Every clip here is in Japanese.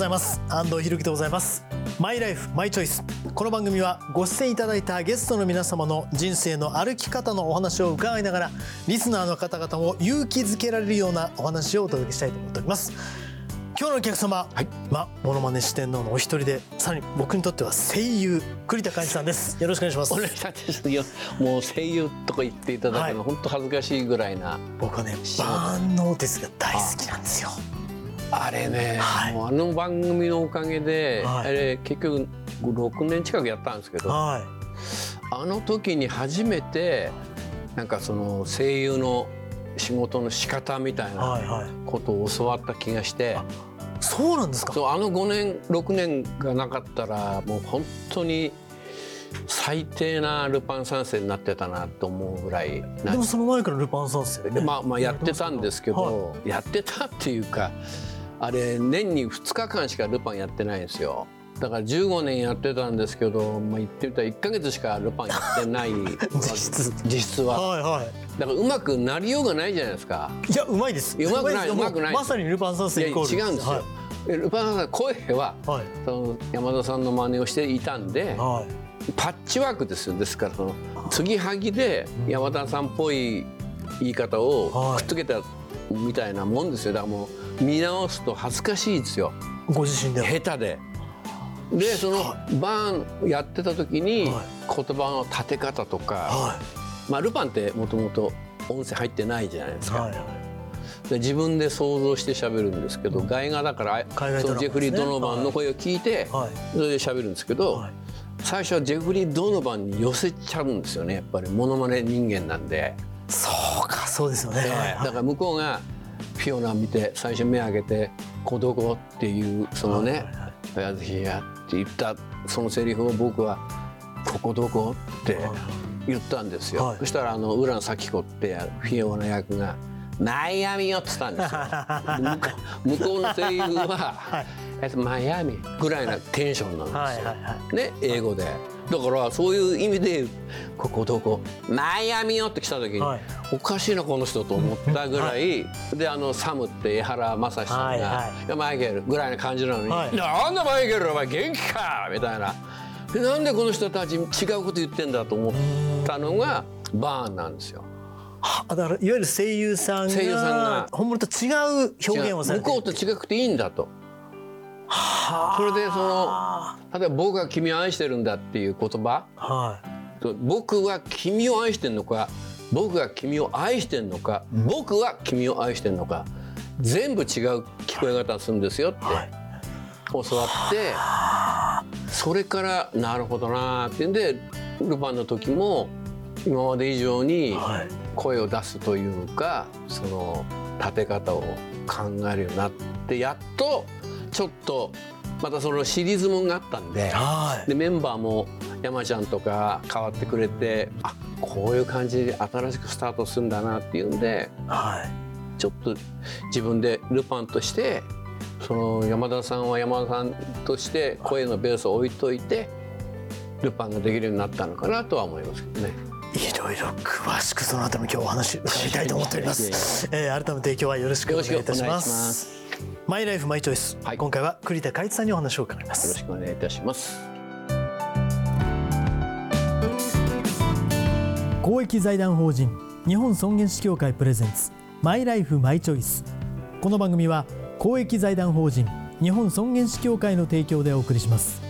ございます。安藤博樹でございます。マイライフマイチョイス。この番組はご出演いただいたゲストの皆様の人生の歩き方のお話を伺いながらリスナーの方々も勇気づけられるようなお話をお届けしたいと思っております。今日のお客様、はい、まモノマネ四天王のお一人でさらに僕にとっては声優栗田寛一さんです。よろしくお願いします。俺たちよ。もう声優とか言っていただくの、はい、本当恥ずかしいぐらいな。僕はね万能ですが大好きなんですよあれね、はい、あの番組のおかげで、はい、あれ結局6年近くやったんですけど、はい、あの時に初めてなんかその声優の仕事の仕方みたいなことを教わった気がして、はいはい、そうなんですか？そうあの5年6年がなかったらもう本当に最低なルパン三世になってたなと思うぐらいでもその前からルパン三世、ね、まあまあやってたんですけど、はい、やってたっていうかあれ年に2日間しかルパンやってないんですよ。だから15年やってたんですけど、まあ、言ってみたら1か月しかルパンやってない。実質実質は、はいはい、だからうまくなりようがないじゃないですか。いやうまいです。うまくないうまくない。まさにルパン三世イコール違うんですよ、はい、ルパン三世声は、はい、その山田さんの真似をしていたんで、はい、パッチワークですよ。ですからその継ぎはぎで山田さんっぽい言い方をくっつけたみたいなもんですよ。だからもう見直すと恥ずかしいですよ。ご自身で下手で。でそのバーンやってた時に言葉の立て方とか、はい、まあルパンってもともと音声入ってないじゃないですか。はいはい。で自分で想像して喋るんですけど外画だからそのジェフリー・ドノバンの声を聞いて、はい、それで喋るんですけど、はい、最初はジェフリー・ドノバンに寄せちゃうんですよね。やっぱりモノマネ人間なんで。そうかそうですよね、だから向こうがフィオナ見て最初目開けて「孤独」っていうそのね「やぜひや」って言ったそのセリフを僕は「ここどこ?」って言ったんですよ、はい、そしたらあの浦野咲子ってフィオナ役が「マイアミよ」っつったんですよ。向こうの声優は「はい、マイアミ」ぐらいなテンションなんですよ、ね英語で。だからそういう意味で「ここどこマイアミよ」って来た時に、はい、おかしいなこの人と思ったぐらい、はい、であのサムって江原正史さんが「はいはい、マイケル」ぐらいな感じなのに「はい、なんだマイケルお前元気か!」みたいな。なんでこの人たち違うこと言ってんだと思ったのがバーンなんですよ。だからいわゆる声優さんが声優さんが本物と違う表現をされて向こうと違くていいんだと。それでその例えば「僕は君を愛してるんだ」っていう言葉、はい、僕は君を愛してるのか僕が君を愛してるのか、うん、僕は君を愛してるのか全部違う聞こえ方するんですよって。教わって、それからなるほどなってんでルパンの時も今まで以上に声を出すというかその立て方を考えるようになってやっとちょっとまたそのシリーズもんがあったんではい、でメンバーも山ちゃんとか変わってくれてあこういう感じで新しくスタートするんだなっていうんで、はい、ちょっと自分でルパンとしてその山田さんは山田さんとして声のベースを置いといてルパンができるようになったのかなとは思いますけどね。いろいろ詳しくそのあたりも今日お話伺いたいと思っております。えー、改めて今日はよろしくお願いいたします。マイライフマイチョイス、はい、今回は栗田海一さんにお話を伺います。よろしくお願いいたします。公益財団法人日本尊厳死協会プレゼンツマイライフマイチョイスこの番組は公益財団法人日本尊厳死協会の提供でお送りします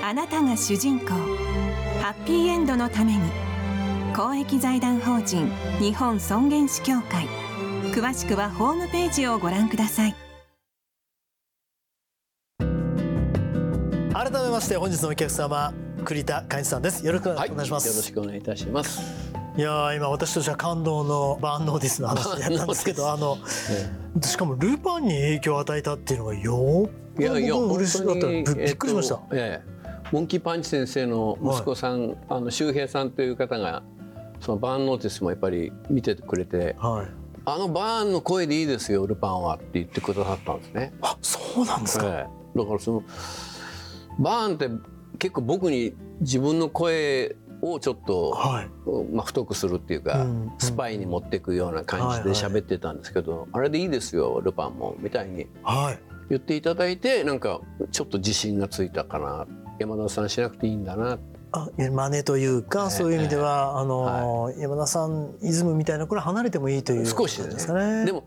あなたが主人公。ハッピーエンドのために。公益財団法人日本尊厳死協会。詳しくはホームページをご覧ください。改めまして本日のお客様栗田寛一さんです。よろしくお願いします、はい、よろしくお願いいたします。いや今私としては感動のバーンノーディスの話やったんですけどあの、しかもルパンに影響を与えたっていうのがよいやいや嬉しかった。びっくりしました、ええモンキーパンチ先生の息子さん、はい、あの周平さんという方がそのバーンノーティスもやっぱり見ててくれて、はい、あのバーンの声でいいですよルパンはって言ってくださったんですね。あそうなんですか、ええ、だからそのバーンって結構僕に自分の声をちょっと、はい、まあ、太くするっていうか、うん、スパイに持っていくような感じで喋ってたんですけど、はいはい、あれでいいですよルパンもみたいに言っていただいてなんかちょっと自信がついたかな山田さんしなくていいんだな。あ真似というか、えー、そういう意味では、えー、あの、はい、山田さんイズムみたいなこれ離れてもいいという少しですね。でも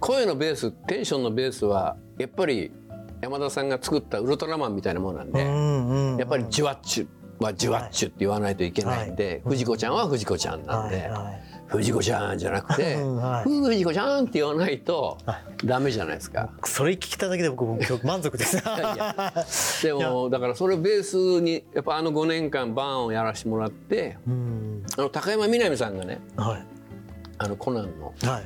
声のベーステンションのベースはやっぱり山田さんが作ったウルトラマンみたいなものなんで、うんうんうん、やっぱりじわっちゅはじわっちゅって言わないといけないんで、はい、藤子ちゃんは藤子ちゃんなんで、はいはい藤子ちゃんじゃなくて、はい、藤子ちゃんって言わないとダメじゃないですか。それ聞きただけで僕も満足です。でもだからそれをベースにやっぱあの5年間バーンをやらしてもらって、あの高山みなみさんがね、はい、あのコナンの、はい、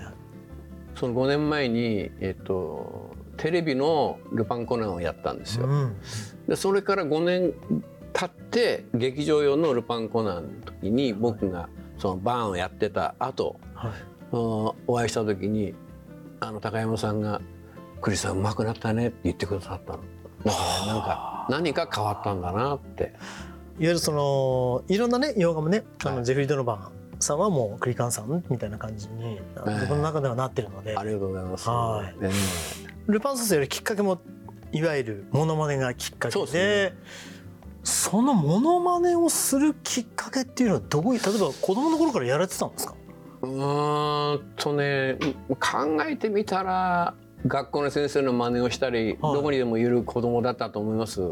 その5年前にえっとテレビのルパンコナンをやったんですよ。うん、でそれから5年経って劇場用のルパンコナンの時に僕が、はいそのバーンをやってた後、はい、お会いした時にあの高山さんが「クリスさんうまくなったね」って言ってくださったの。だからなんか何か変わったんだなって。いわゆるそのいろんなね洋画もねあのジェフリー・ドノバンさんはもうクリカンさんみたいな感じに自分の中ではなってるので、ありがとうございます、はい、ルパン三世よりきっかけもいわゆるモノマネがきっかけで。そのモノマネをするきっかけっていうのはどういう例えば子供の頃からやられてたんですか？うんとね考えてみたら学校の先生の真似をしたり、はい、どこにでもいる子供だったと思います。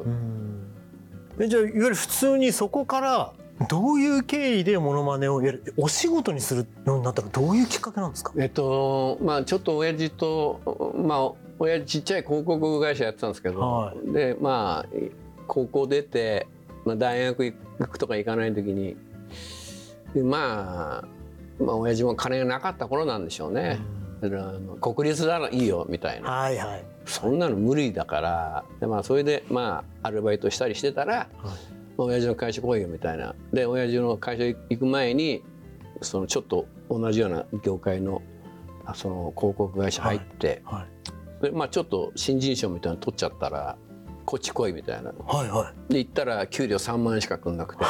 えじゃあいわゆる普通にそこからどういう経緯でモノマネをやるお仕事にするようになったらどういうきっかけなんですか？えっとまあちょっと親父とまあ親父ちっちゃい広告会社やってたんですけど、はい、でまあ高校出て、まあ、大学行くとか行かない時にでまあまあ親父も金がなかった頃なんでしょうね。うん、あの国立ならいいよみたいな、はいはい、そんなの無理だから。で、まあ、それでまあアルバイトしたりしてたら、はい。まあ、親父の会社来いよみたいな。で親父の会社行く前にそのちょっと同じような業界のその広告会社入って、はい。はい、でまあ、ちょっと新人賞みたいなの取っちゃったらこっち来いみたいな、はいはい、で行ったら給料3万円しかくんなくて。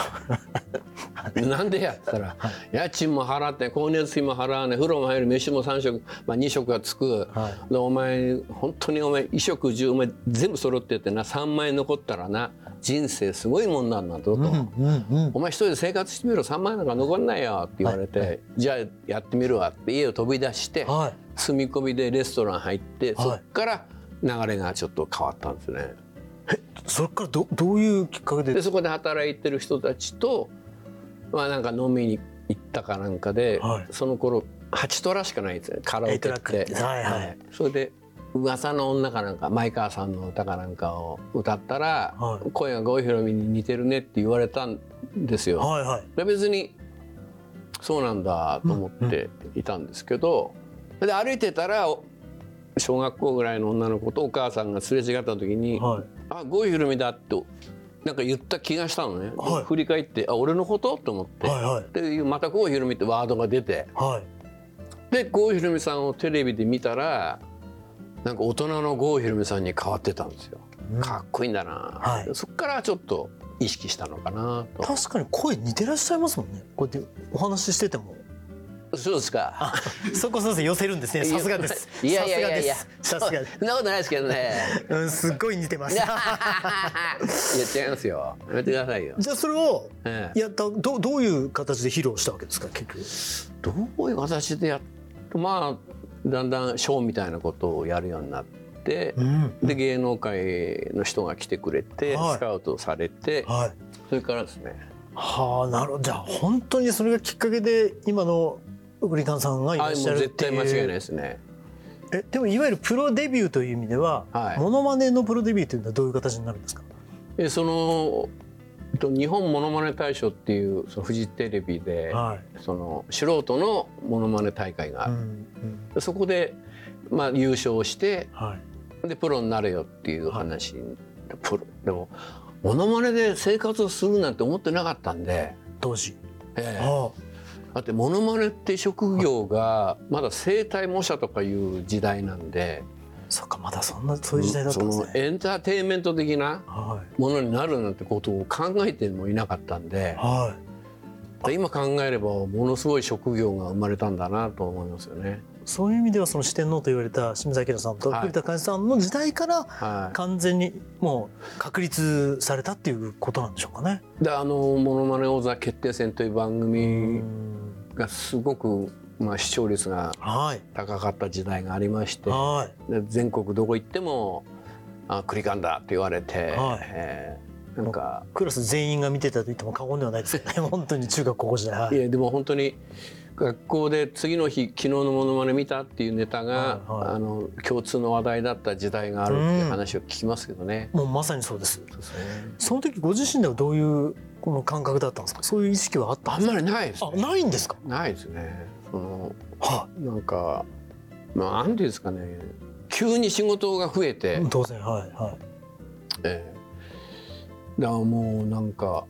なんでやったら、はい、家賃も払って光熱費も払わない。風呂も入る飯も3食、まあ、2食がつく、はい、でお前本当にお前衣食住お前全部揃っててな。3万円残ったらな人生すごいもんなんだぞと、うんうんうん、お前一人で生活してみろ。3万円なんか残んないよって言われて、はい、じゃあやってみるわって家を飛び出して、住み込みでレストラン入って、そっから流れがちょっと変わったんですね。それからどどういうきっかけで？でそこで働いてる人たちと、まあ、なんか飲みに行ったかなんかで、はい、その頃8トラしかないんですよカラオケって。はいはい、それで噂の女かなんか前川さんの歌かなんかを歌ったら、はい、声が郷ひろみに似てるねって言われたんですよ。はいはい、で別にそうなんだと思っていたんですけど、うんうん、で歩いてたら小学校ぐらいの女の子とお母さんがすれ違った時に「はい、あ郷ひろみだ」となんか言った気がしたのね、はい、振り返って「あ俺のこと?」と思って、はいはい、でまた郷ひろみってワードが出て、はい、で郷ひろみさんをテレビで見たらなんか大人の郷ひろみさんに変わってたんですよ。うん、かっこいいんだな、はい、そっからちょっと意識したのかなと。確かに声似てらっしゃいますもんね。こうやってお話ししててもそうですか。そこそうです寄せるんですね。さすがです。いやいやいやいや。さすがそんなことないですけどね。うん、すっごい似てます。いや違いますよ。やめてくださいよ。じゃあそれをやったどどういう形で披露したわけですか結局？どういう形でやっまあだんだんショーみたいなことをやるようになって、うん、で芸能界の人が来てくれて、はい、スカウトされて、はい、それからですね。はあなるほどじゃあ本当にそれがきっかけで今のグリカンさんがいらっしゃる絶対間違いないですね。えでもいわゆるプロデビューという意味では、はい、モノマネのプロデビューというのはどういう形になるんですか？えその日本ものまね大賞っていうそのフジテレビで、はい、その素人のものまね大会がある、うんうん、そこで、まあ、優勝して、はい、でプロになれよっていう話、はい、プロでもものまねで生活をするなんて思ってなかったんで。当時、ええだってものまねって職業がまだ生体模写とかいう時代なんでそっかまだそんなそういう時代だったんですね。エンターテインメント的なものになるなんてことを考えてもいなかったんで、はい、今考えればものすごい職業が生まれたんだなと思いますよね。そういう意味ではその四天王と言われた清水明さんと栗田寛さんの時代から完全にもう確立されたっていうことなんでしょうかね。であの「ものまね王座決定戦」という番組がすごくまあ、視聴率が高かった時代がありまして、はい、全国どこ行っても「あクリカンだ」って言われて、はい。えー、なんかクラス全員が見てたと言っても過言ではないですよね。本当に中学高校時代、はい、いやでも本当に学校で次の日昨日のものまね見たっていうネタが、はいはい、あの共通の話題だった時代があるっていう話を聞きますけどね。うん、もうまさにそうです。そうですね、その時ご自身ではどういうこの感覚だったんですか？そういう意識はあったあんまりないです、ね、あないんですか？ないですね。そのはなんかまあなんていうんですかね。急に仕事が増えて。当然はいはい。ええ。だからもうなんか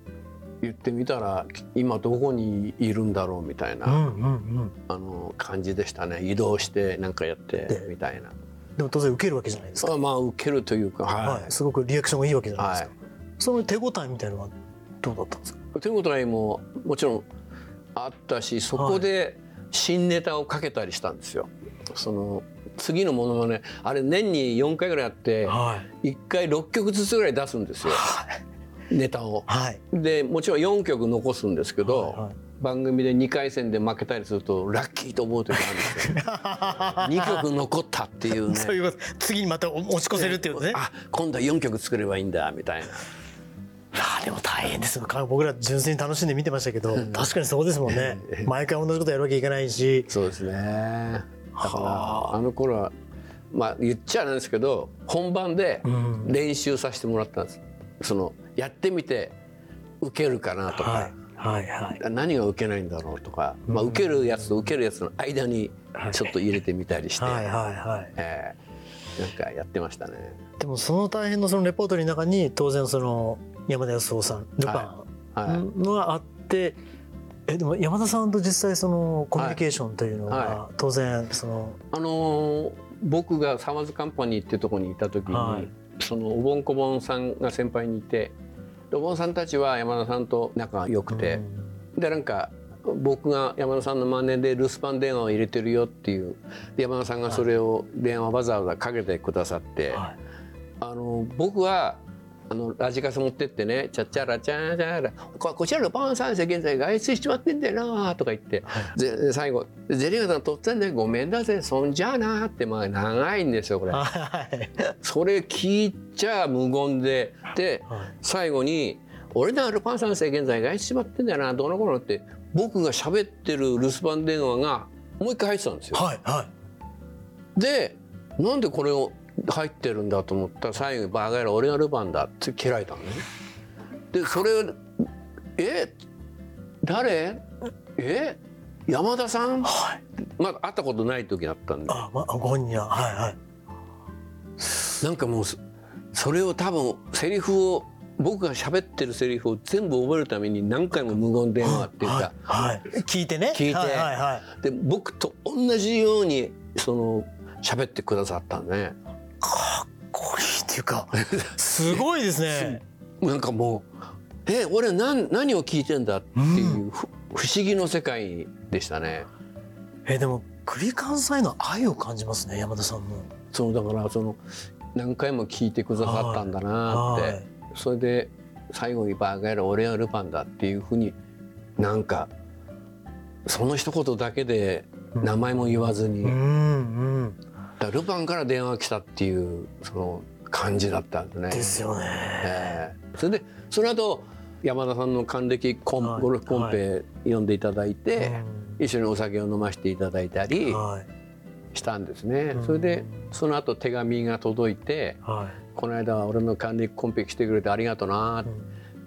言ってみたら今どこにいるんだろうみたいな、うんうんうん、あの感じでしたね。移動してなんかやってみたいな。でも当然受けるわけじゃないですか。まあ受けるというか、はい、はい、すごくリアクションがいいわけじゃないですか、はい、その手応えみたいなのはどうだったんですか？手応えももちろんあったしそこで新ネタをかけたりしたんですよ。その次のものまねあれ年に4回ぐらいあって、はい、1回6曲ずつぐらい出すんですよ、はい、ネタを。はい、でもちろん4曲残すんですけど、はいはい、番組で2回戦で負けたりするとラッキーと思う時があるんですよ。2曲残ったっていうね。そういうこと次にまた持ち越せるっていうね。あ今度は4曲作ればいいんだみたいな。あでも大変です僕ら純粋に楽しんで見てましたけど確かにそうですもんね。毎回同じことやるわけいかないし。そうですね。だからあ。の頃はまあ言っちゃなんですけど本番で練習させてもらったんです、そのやってみて受けるかなとか、はい。はいはい、何が受けないんだろうとか、まあ、受けるやつと受けるやつの間にちょっと入れてみたりして、はいはいはい。えー、なんかやってましたね。でもその大変のそのレポートの中に当然その山田康夫さんルパンがあって、えでも山田さんと実際そのコミュニケーションというのは当然その、あの僕がサマーズカンパニーっていうところにいた時に、そのおぼんこぼんさんが先輩にい。ておぼんさんたちは山田さんと仲が良くて、でなんか僕が山田さんの真似で留守番電話を入れてるよっていう山田さんがそれを電話わざわざかけてくださって、はい、あの僕はあのラジカセ持ってってね「チャッチャラチャーチャラこちらのパン三世現在外出しちまってんだよな」とか言って、で最後「ゼリーガさん取ってんだよごめんだぜそんじゃあな」ってまあ長いんですよこれ。それ聞いちゃ無言で。で最後に「俺のルパン三世現在外出しちまってんだよなどの頃」って僕が喋ってる留守番電話がもう一回入ってたんですよ。はいはい、でなんでこれを入ってるんだと思ったら最後に「バカ野郎俺がルパンだ」って切られたのね。でそれえ誰？え山田さん、はい、まだ会ったことない時だったんで。あ、まあ、ご本人は。はいはい。なんかもうそれを多分セリフを僕が喋ってるセリフを全部覚えるために何回も無言電話っていうか、はいはい、聞いてね。聞いて、はいはいはい、で僕と同じようにその喋ってくださったんで、ね、かっこいいっていうか すごいですね。なんかもうえ俺何何を聞いてんだっていう、うん、不思議の世界でしたね。えでも栗関西の愛を感じますね山田さんの。そうだからその何回も聞いてくださったんだなって、それで最後に「バーガーや俺はルパンだ」っていうふうになんかその一言だけで名前も言わずに、だルパンから電話来たっていうその感じだったんですね。ですよね。えー、それでその後山田さんの還暦コン、はい、ゴルフコンペ読んでいただいて、はい、一緒にお酒を飲ませていただいたりしたんですね。はい、それでその後手紙が届いて、この間は俺の還暦コンペ来てくれてありがとな、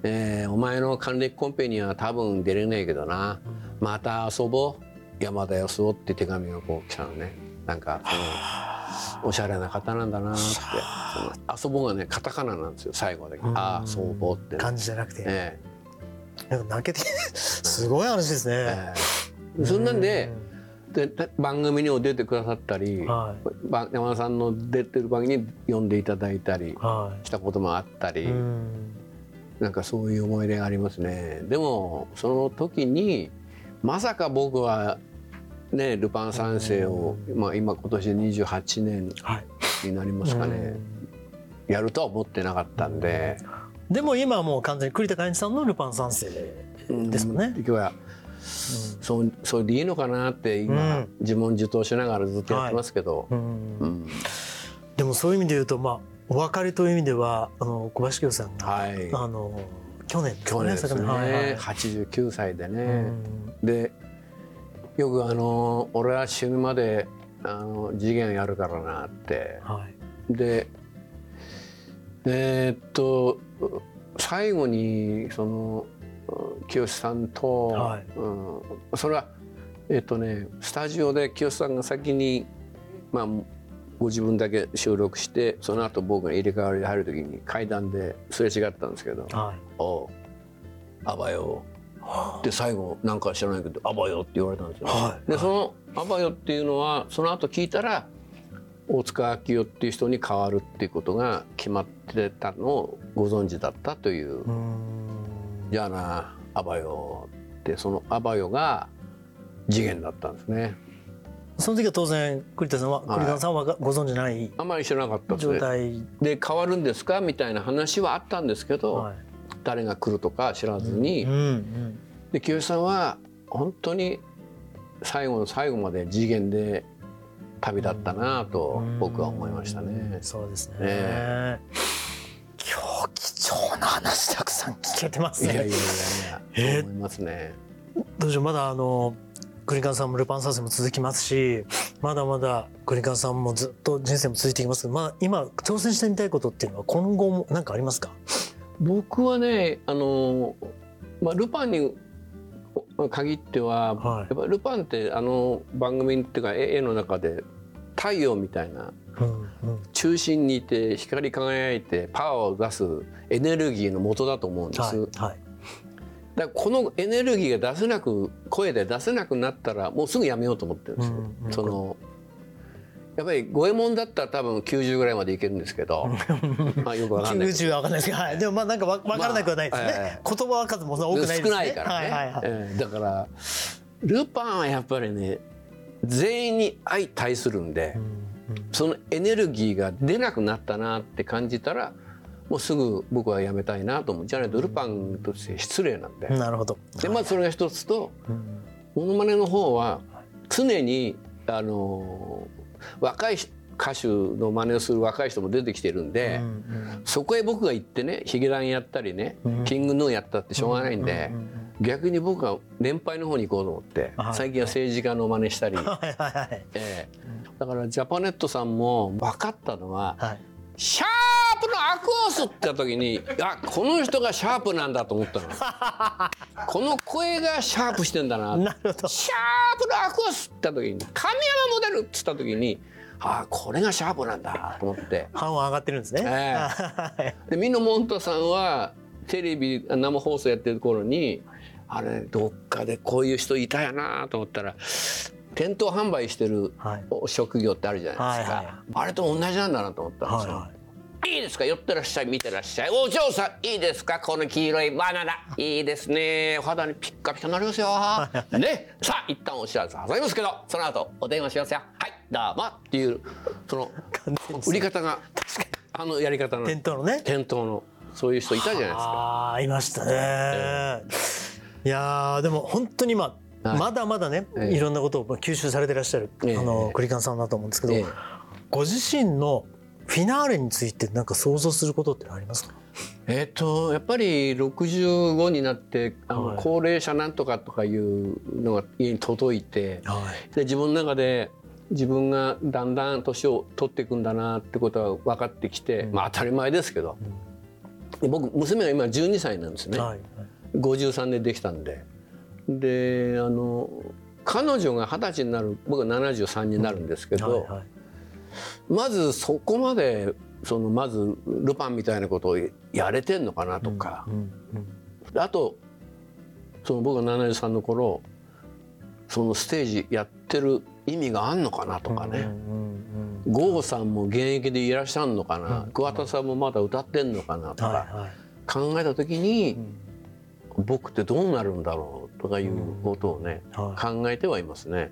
えーお前の還暦コンペには多分出れないけどな、また遊ぼう。山田康夫って手紙がこう来たのね。なんかそのおしゃれな方なんだなって。その遊ぼうがねカタカナなんですよ。最後で、ああ遊ぼうってね、感じじゃなくて、えなんか泣けてすごい話ですえね。ええ。そんなんででで番組にも出てくださったり、はば山田さんの出てる番組に呼んでいただいたりはしたこともあったり、い。うんなんかそういう思い出がありますね。でもその時にまさか僕はねルパン三世を、まあ、今今年28年はい。になりますかね、やるとは思ってなかったんで、でも今はもう完全に栗田寛一さんのルパン三世ですもんね。今日はそうそれでいいのかなって今、うん。自問自答しながらずっとやってますけど、でもそういう意味で言うと、まあ、お別れという意味ではあの小林清さんが、はい。あの去年去年ですね、はいはい89歳でね。うん。でよくあの「俺は死ぬまであの次元やるからな」って。はい。でえーっと最後にその清さんと、はい。うん、それはえーっとねスタジオで清さんが先にまあご自分だけ収録してその後僕が入れ替わりで入る時に階段ですれ違ったんですけどはい「おうあばよ」で最後なんか知らないけど「あばよ」って言われたんですよ。はい。でその「あばよ」っていうのはその後聞いたら大塚明夫っていう人に変わるっていうことが決まってたのをご存知だったというう。んじゃあなあばよってそのあばよが次元だったんですね。その時は当然栗田さんは、い栗田さんはご存じないあんまり知らなかったです状ね。態、で変わるんですかみたいな話はあったんですけど、はい。誰が来るとか知らずに、うんうん。で清さんは本当に最後の最後まで次元で旅立ったなと僕は思いましたね。そうですね、え今日貴重な話たくさん聞けてますね。いやいやいやい思いますね。どうしようまだあの栗川さんもルパン三世も続きますしまだまだ栗川さんもずっと人生も続いていきますけど、まあ、今挑戦してみたいことっていうのは今後も何かありますか？僕はねあの、まあ、ルパンに限っては、はい。やっぱルパンってあの番組っていうか絵絵の中で太陽みたいな中心にいて光り輝いてパワーを出すエネルギーの元だと思うんです。はいはい。だからこのエネルギーが出せなく声で出せなくなったらもうすぐやめようと思ってるんですよ。うんうん。そのやっぱり五右衛門だったら多分90ぐらいまでいけるんですけど。まあよくわかんない。けど90は分かんないですけど、はい、でもまあなんかわ分からなくはないですね、まあえ。言葉数も多くないですね。少ないからね、はいはいはい。ええ。だからルパンはやっぱりね全員に相対するんで、そのエネルギーが出なくなったなって感じたらもうすぐ僕はやめたいなと思う。じゃないとルパンとして失礼なんで。うんなるほど。でまあそれが一つとうん。モノマネの方は常にあの若い歌手の真似をする若い人も出てきてるんで、そこへ僕が行ってねヒゲダンやったりね、うん。キングヌーやったってしょうがないんで、逆に僕は年配の方に行こうと思って、はい。最近は政治家の真似したり、はいええ。だからジャパネットさんも分かったのははい「シャープのアクオス!」って言った時にあこの人がシャープなんだと思ったの。この声がシャープしてんだな。なるほど。シャープのアクオスって言った時に神山モデルって言った時にああこれがシャープなんだと思って。半は上がってるんですね、ええ。はい。でミノモンタさんはテレビ生放送やってる頃にあれどっかでこういう人いたやなと思ったら店頭販売してるはい。職業ってあるじゃないですか、はいはい。あれと同じなんだなと思ったんですよ。はいい。いですか？寄ってらっしゃい見てらっしゃい。お嬢さんいいですか？この黄色いバナナ。い。いですね。お肌にピッカピカになりますよ。ね。さあ一旦お知らせ挟みますけどその後お電話しますよ。はいどうもっていうその売り方があのやり方の。店頭のね。店頭のそういう人いたじゃないですか。ああいましたね、いやーでも本当にまあ、はい。まだまだね、ええ。いろんなことを吸収されてらっしゃる、ええ。あの栗川さんだと思うんですけど、ええ。ご自身のフィナーレについてなんか想像することってありますか？えっとやっぱり65になってあの、はい。高齢者なんとかとかいうのが家に届いてはい。で自分の中で自分がだんだん年を取っていくんだなってことは分かってきて、うん。まあ当たり前ですけど、僕娘が今12歳なんですね、はい。はい、53年できたんで。であの彼女が二十歳になる僕は73になるんですけど、うん。はいはい、まずそこまでそのまずルパンみたいなことをやれてんのかなとか、うんうんうん、あとその僕が73の頃そのステージやってる意味があんのかなとかね、うんうんうん、郷さんも現役でいらっしゃるのかな、うん、桑田さんもまだ歌ってんのかなとか考えた時に、うん、僕ってどうなるんだろうとかいうことをね、うん。はい、考えてはいますね。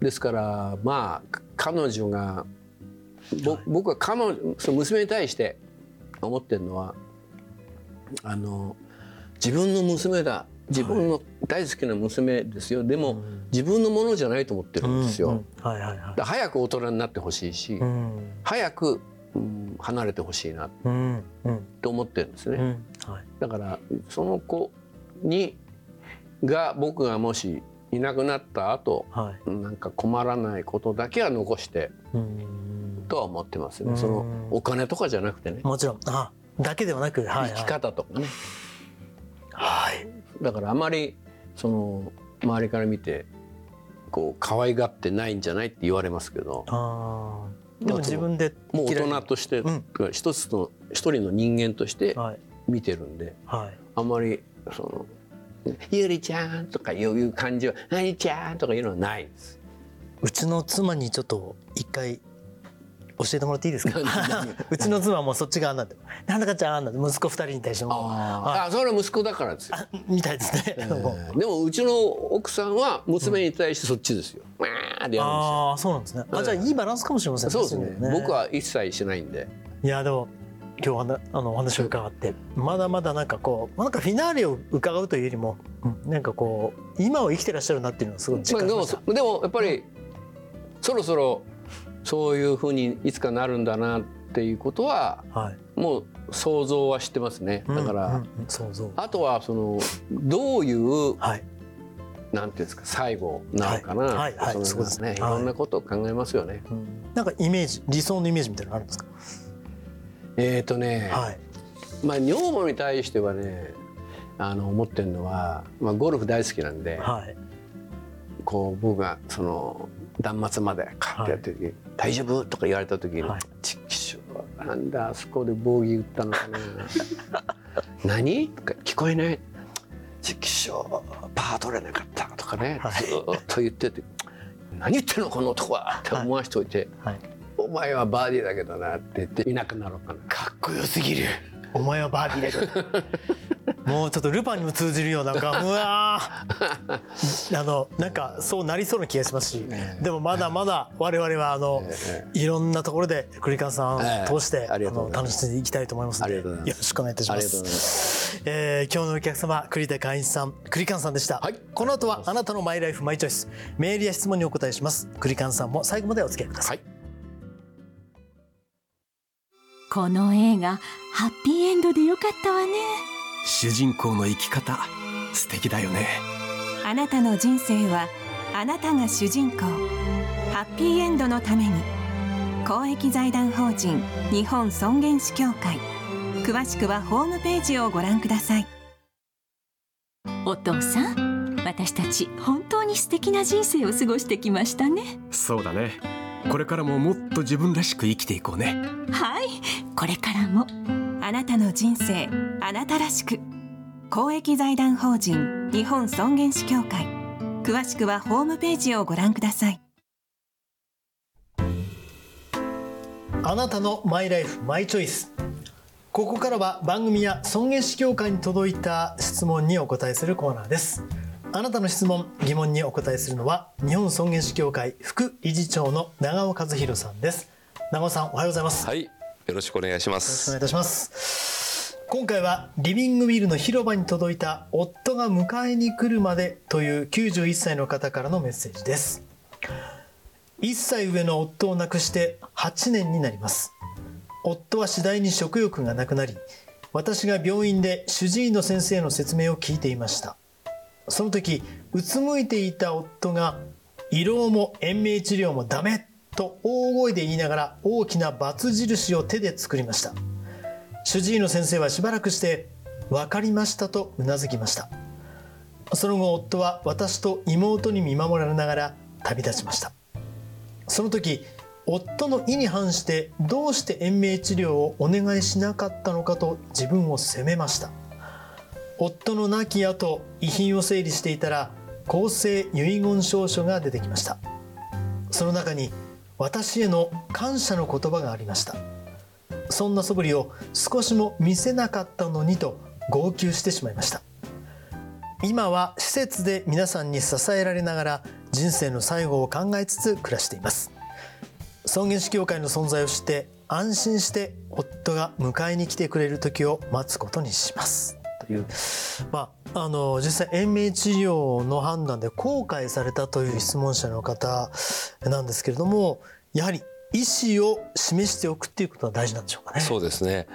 ですからまあ彼女が僕は彼女その娘に対して思ってるのはあの自分の娘だ自分の大好きな娘ですよ。でも自分のものじゃないと思ってるんですよ。早く大人になってほしいし、うん、早く、うん、離れてほしいなと思ってるんですね。だからその子にが僕がもしいなくなった後、はい、なんか困らないことだけは残して、とは思ってますね。そのお金とかじゃなくてね。もちろん。あだけではなく、はいはい、生き方とかね。はい、だからあまりその周りから見てこう可愛がってないんじゃないって言われますけどでも自分でもう大人として、うん、一つの一人の人間として見てるんで、はい、あんまりその「ゆりちゃん」とかいう感じは「なにちゃん」とかいうのはないです。うちの妻にちょっと一回教えてもらっていいですか？うちの妻もそっち側なんで。なんだかちゃんなんで息子二人に対しても。ああそれは息子だからですよ。みたいですね、えー、でもうちの奥さんは娘に対してそっちですよ、うん、ああそうなんですね。あじゃあいいバランスかもしれませんね。そうですね。僕は一切しないんで。いやでも今日あのお話を伺ってまだまだなんかこうなんかフィナーレを伺うというよりも、うん、なんかこう今を生きてらっしゃるなっていうのはすごい実感しました、まあ、でもやっぱりそろそろそういうふうにいつかなるんだなっていうことは、はい、もう想像はしてますね。だから、うんうん、あとはそのどういう、はい、なんていうんですか最後なのかな、はいはいはい、そうですね、い。ろんなことを考えますよね、うん、なんかイメージ理想のイメージみたいなのあるんですか？えっ、ー、とね、はい、まあ女房に対してはねあの思ってるのは、まあ、ゴルフ大好きなんで、はい、こう僕がその断末までカッてやってる時、はい、大丈夫?」とか言われた時に「ちっきしょなんだあそこでボギー打ったのかな。何?」とか聞こえない「ちっきしょパー取れなかった」とかね、はい、ずっと言ってて「何言ってんのこの男は」って思わしておいて、はい、お前はバーディーだけどな」って言っていなくなろうかな。かっこよすぎる。お前はバーディーだけど もうちょっとルパンにも通じるような うわあのなんかそうなりそうな気がしますし、でもまだまだ我々はあの、いろんなところで栗川さんを通して、あの楽しんでいきたいと思いますのでよろしくお願いいたします。えー、今日のお客様栗田寛一さん栗川さんでした、はい、この後はあなたのマイライフマイチョイス。メールや質問にお答えします。栗川さんも最後までお付き合いください、はい。この映画ハッピーエンドでよかったわね主人公の生き方素敵だよね。あなたの人生はあなたが主人公。ハッピーエンドのために。公益財団法人日本尊厳死協会。詳しくはホームページをご覧ください。お父さん私たち本当に素敵な人生を過ごしてきましたね。そうだね。これからももっと自分らしく生きていこうね。はい。これからもあなたの人生あなたらしく。公益財団法人日本尊厳死協会。詳しくはホームページをご覧ください。あなたのマイライフマイチョイス。ここからは番組や尊厳死協会に届いた質問にお答えするコーナーです。あなたの質問疑問にお答えするのは日本尊厳死協会副理事長の長尾和弘さんです。長尾さんおはようございます。はいよろしくお願いします。よろしくお願いいたします。今回はリビングウィルの広場に届いた夫が迎えに来るまでという91歳の方からのメッセージです。1歳上の夫を亡くして8年になります。夫は次第に食欲がなくなり私が病院で主治医の先生の説明を聞いていました。その時うつむいていた夫が胃ろうも延命治療もダメと大声で言いながら大きな×印を手で作りました。主治医の先生はしばらくして分かりましたとうなずきました。その後夫は私と妹に見守られながら旅立ちました。その時夫の意に反してどうして延命治療をお願いしなかったのかと自分を責めました。夫の亡き後遺品を整理していたら公正遺言証書が出てきました。その中に私への感謝の言葉がありました。そんな素振りを少しも見せなかったのにと号泣してしまいました。今は施設で皆さんに支えられながら人生の最後を考えつつ暮らしています。尊厳死協会の存在を知って安心して夫が迎えに来てくれる時を待つことにします。いう、まあ、あの実際延命治療の判断で後悔されたという質問者の方なんですけれどもやはり意思を示しておくっていうことは大事なんでしょうかね。そうですね、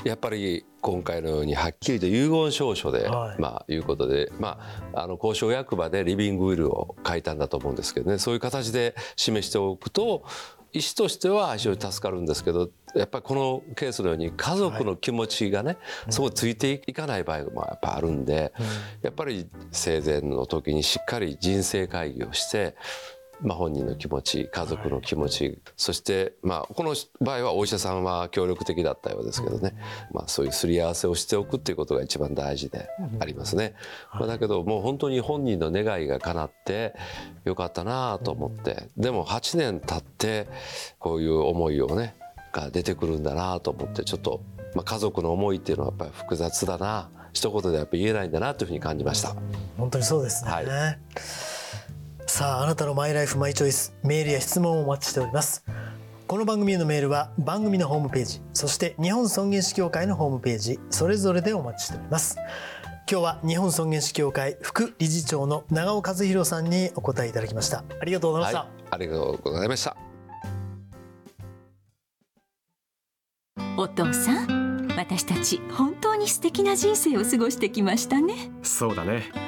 うん、やっぱり今回のようにはっきりと遺言証書で、はい、まあいうことで、まあ、あの交渉役場でリビングウィルを書いたんだと思うんですけどね。そういう形で示しておくと医師としては非常に助かるんですけどやっぱりこのケースのように家族の気持ちがね、はい、そこついていかない場合もやっぱあるんで、うん、やっぱり生前の時にしっかり人生会議をしてまあ、本人の気持ち家族の気持ち、はい、そして、まあ、この場合はお医者さんは協力的だったようですけどね、うん、まあ、そういうすり合わせをしておくっていうことが一番大事でありますね。まあ、だけどもう本当に本人の願いが叶ってよかったなと思って、でも8年経ってこういう思いをねが出てくるんだなと思ってちょっと、まあ、家族の思いっていうのはやっぱり複雑だな。一言でやっぱ言えないんだなというふうに感じました。本当にそうですね、はいさああなたのマイライフマイチョイスメールや質問をお待ちしております。この番組へのメールは番組のホームページそして日本尊厳死協会のホームページそれぞれでお待ちしております。今日は日本尊厳死協会副理事長の長尾和弘さんにお答えいただきました。ありがとうございました、はい、ありがとうございました。お父さん私たち本当に素敵な人生を過ごしてきましたね。そうだね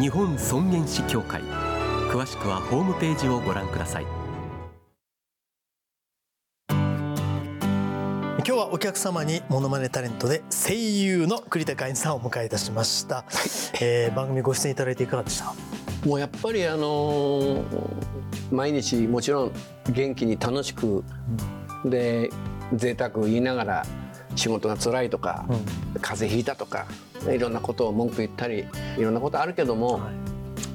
日本尊厳死協会。詳しくはホームページをご覧ください。今日はお客様にモノマネタレントで声優の栗田海さんをお迎えいたしました、はい、えー、番組ご出演いただいていかがでした？もうやっぱりあのー、毎日もちろん元気に楽しく、うん、で贅沢言いながら仕事が辛いとか、うん、風邪ひいたとかいろんなことを文句言ったりいろんなことあるけども、はい、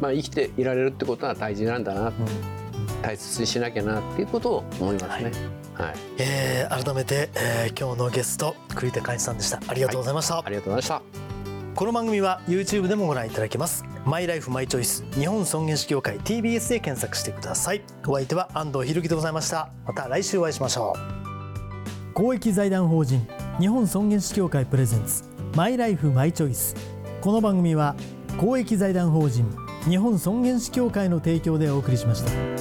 まあ、生きていられるってことは大事なんだな、うん、大切にしなきゃなっていうことを思いますね。はい。はい、えー、改めて、えー、今日のゲスト栗田海さんでした。ありがとうございました、はい、ありがとうございました。この番組は YouTube でもご覧いただけます。マイライフマイチョイス日本尊厳死協会 TBS で検索してください。お相手は安藤博樹でございました。また来週お会いしましょう。公益財団法人日本尊厳死協会プレゼンツマイライフマイチョイスこの番組は公益財団法人日本尊厳死協会の提供でお送りしました。